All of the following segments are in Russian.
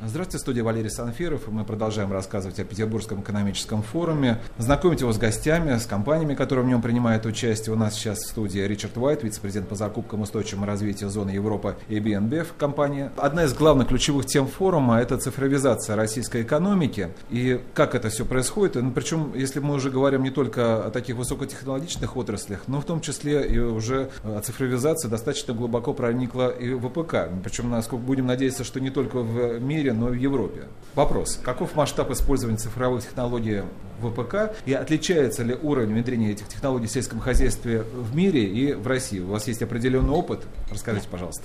Здравствуйте, студия Валерий Санфиров. Мы продолжаем рассказывать о Петербургском экономическом форуме, знакомить его с гостями, с компаниями, которые в нем принимают участие. У нас сейчас в студии Ричард Уайт, вице-президент по закупкам устойчивому развитию зоны Европы и BNBF компания. Одна из главных ключевых тем форума – это цифровизация российской экономики. И как это все происходит. Ну, причем, если мы уже говорим не только о таких высокотехнологичных отраслях, но в том числе и уже о цифровизации достаточно глубоко проникла и в ВПК. Причем, насколько будем надеяться, что не только в мире, мире, но и в Европе. Вопрос. Каков масштаб использования цифровых технологий в ВПК и отличается ли уровень внедрения этих технологий в сельском хозяйстве в мире и в России? У вас есть определенный опыт? Расскажите, пожалуйста.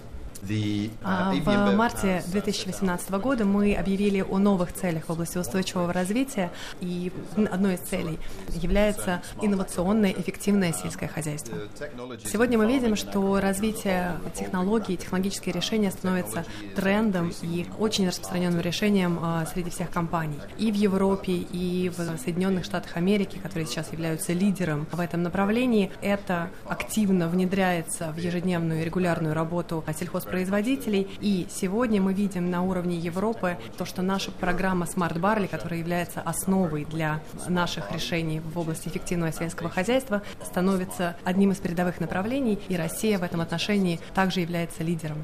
А, в марте 2018 года мы объявили о новых целях в области устойчивого развития, и одной из целей является инновационное, эффективное сельское хозяйство. Сегодня мы видим, что развитие технологий, технологические решения становятся трендом и очень распространенным решением а, среди всех компаний. И в Европе, и в Соединенных Штатах Америки, которые сейчас являются лидером в этом направлении, это активно внедряется в ежедневную и регулярную работу сельхозпроизводителей производителей. И сегодня мы видим на уровне Европы то, что наша программа Smart Barley, которая является основой для наших решений в области эффективного сельского хозяйства, становится одним из передовых направлений, и Россия в этом отношении также является лидером.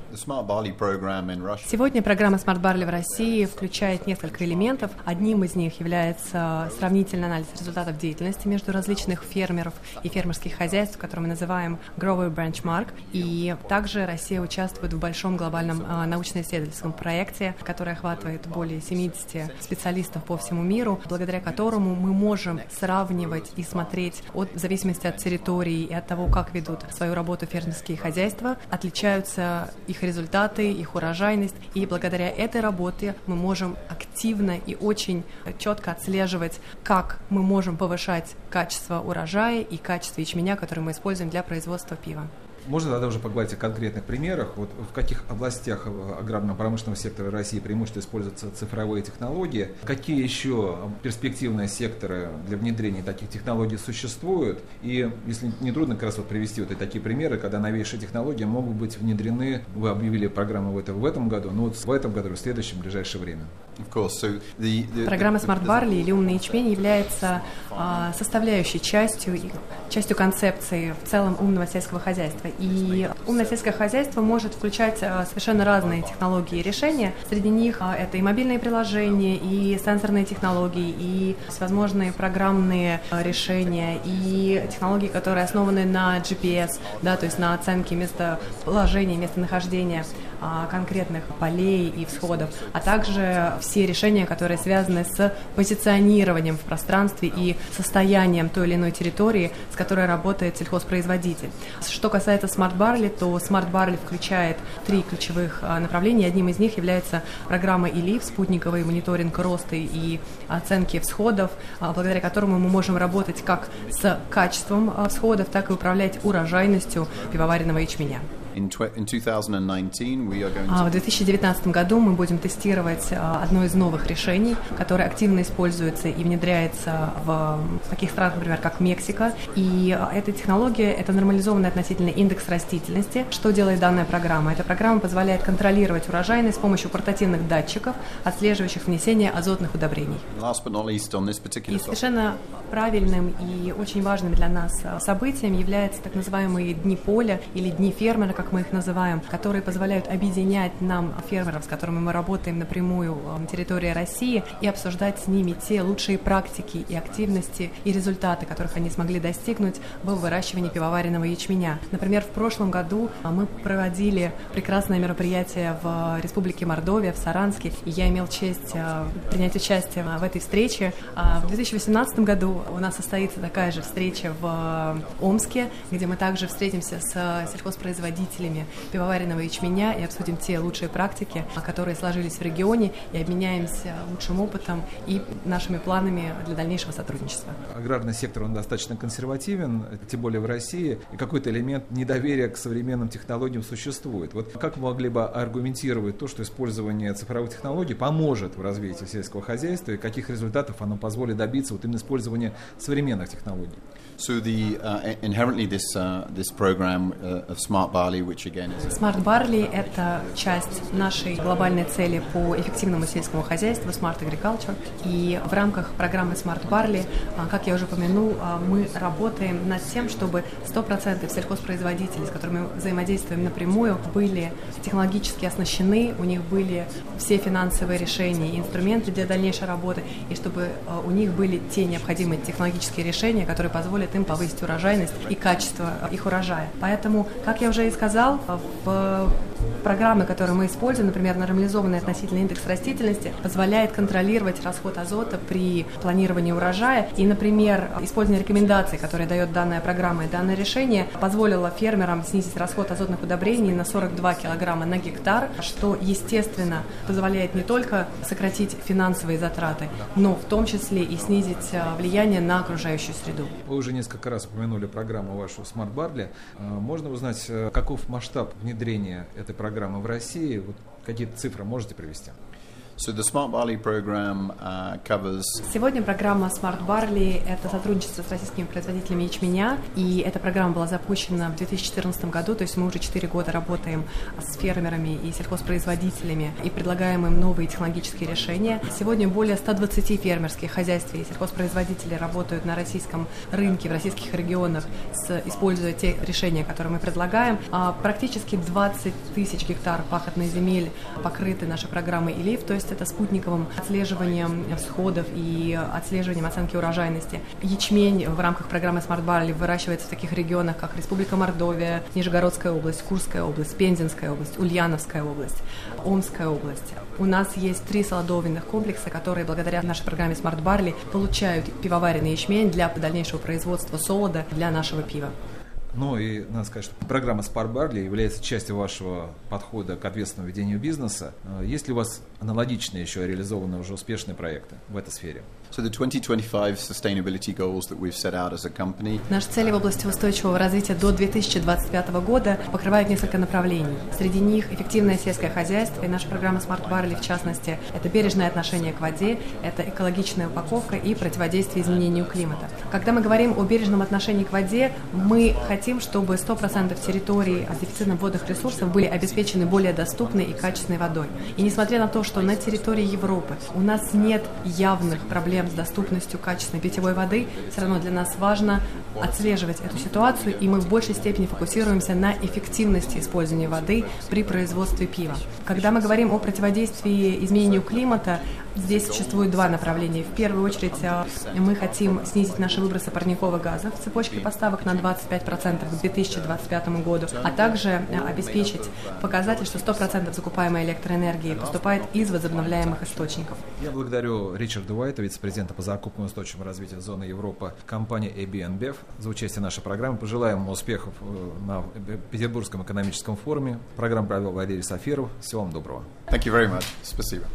Сегодня программа Smart Barley в России включает несколько элементов. Одним из них является сравнительный анализ результатов деятельности между различных фермеров и фермерских хозяйств, которые мы называем Grower Benchmark. И также Россия участвует в большом глобальном а, научно-исследовательском проекте, который охватывает более 70 специалистов по всему миру, благодаря которому мы можем сравнивать и смотреть от, в зависимости от территории и от того, как ведут свою работу фермерские хозяйства, отличаются их результаты, их урожайность, и благодаря этой работе мы можем активно и очень четко отслеживать, как мы можем повышать качество урожая и качество ячменя, который мы используем для производства пива. Можно тогда уже поговорить о конкретных примерах. Вот в каких областях аграрно-промышленного сектора России преимущественно используются цифровые технологии? Какие еще перспективные секторы для внедрения таких технологий существуют? И, если не трудно, как раз вот привести вот такие примеры, когда новейшие технологии могут быть внедрены, вы объявили программу в этом, в этом году, но вот в этом году, в следующем, в ближайшее время. Программа Smart Barley или умный ячмень является а, составляющей частью, частью концепции в целом умного сельского хозяйства. И умное сельское хозяйство может включать а, совершенно разные технологии и решения. Среди них а, это и мобильные приложения, и сенсорные технологии, и всевозможные программные решения, и технологии, которые основаны на GPS, да, то есть на оценке местоположения, местонахождения конкретных полей и всходов, а также все решения, которые связаны с позиционированием в пространстве и состоянием той или иной территории, с которой работает сельхозпроизводитель. Что касается Barley, то Barley включает три ключевых а, направления. Одним из них является программа ИЛИВ, спутниковый мониторинг роста и оценки всходов, а, благодаря которому мы можем работать как с качеством а, всходов, так и управлять урожайностью пивоваренного ячменя. А в 2019 году мы будем тестировать а, одно из новых решений, которое активно используется и внедряется в таких странах, например, как Мексика. И а, эта технология – это нормализованный относительный индекс растительности. Что делает данная программа? Эта программа позволяет контролировать урожайность с помощью портативных датчиков, отслеживающих внесение азотных удобрений. И совершенно правильным и очень важным для нас событием является так называемые дни поля или дни фермера, как мы их называем, которые позволяют объединять нам, фермеров, с которыми мы работаем напрямую на территории России, и обсуждать с ними те лучшие практики и активности и результаты, которых они смогли достигнуть в выращивании пивоваренного ячменя. Например, в прошлом году а, мы проводили прекрасное мероприятие в Республике Мордовия, в Саранске, и я имел честь а, принять участие в этой встрече. А, в 2018 году у нас состоится такая же встреча в Омске, где мы также встретимся с сельхозпроизводителями производителями пивоваренного ячменя и обсудим те лучшие практики, которые сложились в регионе, и обменяемся лучшим опытом и нашими планами для дальнейшего сотрудничества. Аграрный сектор, он достаточно консервативен, тем более в России, и какой-то элемент недоверия к современным технологиям существует. Вот как вы могли бы аргументировать то, что использование цифровых технологий поможет в развитии сельского хозяйства, и каких результатов оно позволит добиться вот именно использования современных технологий? So the uh, inherently this uh, this program uh, of Smart Barley Smart Barley — это часть нашей глобальной цели по эффективному сельскому хозяйству Smart Agriculture. И в рамках программы Smart Barley, а, как я уже упомянул, а, мы работаем над тем, чтобы 100% сельхозпроизводителей, с которыми мы взаимодействуем напрямую, были технологически оснащены, у них были все финансовые решения и инструменты для дальнейшей работы, и чтобы а, у них были те необходимые технологические решения, которые позволят им повысить урожайность и качество их урожая. Поэтому, как я уже и сказал, в программы, которые мы используем, например, нормализованный относительный индекс растительности, позволяет контролировать расход азота при планировании урожая. И, например, использование рекомендаций, которые дает данная программа и данное решение, позволило фермерам снизить расход азотных удобрений на 42 килограмма на гектар, что, естественно, позволяет не только сократить финансовые затраты, но в том числе и снизить а, влияние на окружающую среду. Вы уже несколько раз упомянули программу вашу Smart Barley. А, можно узнать, э, каков масштаб внедрения этой программы в России? Вот какие-то цифры можете привести? Uh. Сегодня программа Smart Barley – это сотрудничество с российскими производителями ячменя, и эта программа была запущена в 2014 году, то есть мы уже 4 года работаем с фермерами и сельхозпроизводителями и предлагаем им новые технологические решения. Сегодня более 120 фермерских хозяйств и сельхозпроизводителей работают на российском рынке, в российских регионах, с, используя те решения, которые мы предлагаем. А практически 20 тысяч гектар пахотной земель покрыты нашей программой ИЛИФ, то есть есть это спутниковым отслеживанием всходов и отслеживанием оценки урожайности. Ячмень в рамках программы Smart Barley выращивается в таких регионах, как Республика Мордовия, Нижегородская область, Курская область, Пензенская область, Ульяновская область, Омская область. У нас есть три солодовинных комплекса, которые благодаря нашей программе Smart Barley получают пивоваренный ячмень для дальнейшего производства солода для нашего пива. Ну и надо сказать, что программа Spark Barley является частью вашего подхода к ответственному ведению бизнеса. Э, есть ли у вас аналогичные еще реализованные уже успешные проекты в этой сфере? So the 2025 sustainability goals that we've set out as a company. Наши цели в области устойчивого развития до 2025 года покрывают несколько направлений. Среди них эффективное сельское хозяйство и наша программа Smart Barley в частности это бережное отношение к воде, это экологичная упаковка и противодействие изменению климата. Когда мы говорим о бережном отношении к воде, мы хотим, чтобы 100% территорий с дефицитом водных ресурсов были обеспечены более доступной и качественной водой. И несмотря на то, что на территории Европы у нас нет явных проблем с доступностью качественной питьевой воды, все равно для нас важно отслеживать эту ситуацию, и мы в большей степени фокусируемся на эффективности использования воды при производстве пива. Когда мы говорим о противодействии изменению климата, здесь существует два направления. В первую очередь э, мы хотим снизить наши выбросы парниковых газов в цепочке поставок на 25% к 2025 году, а также э, обеспечить показатель, что 100% закупаемой электроэнергии поступает из возобновляемых источников. Я благодарю Ричарда Уайта, вице-президента по закупкам и устойчивому развитию зоны Европы компании ABNBEF за участие в нашей программе. Пожелаем ему успехов э, на Петербургском экономическом форуме. Программу провел Валерий Сафиров. Всего вам доброго. Thank you very much. Спасибо.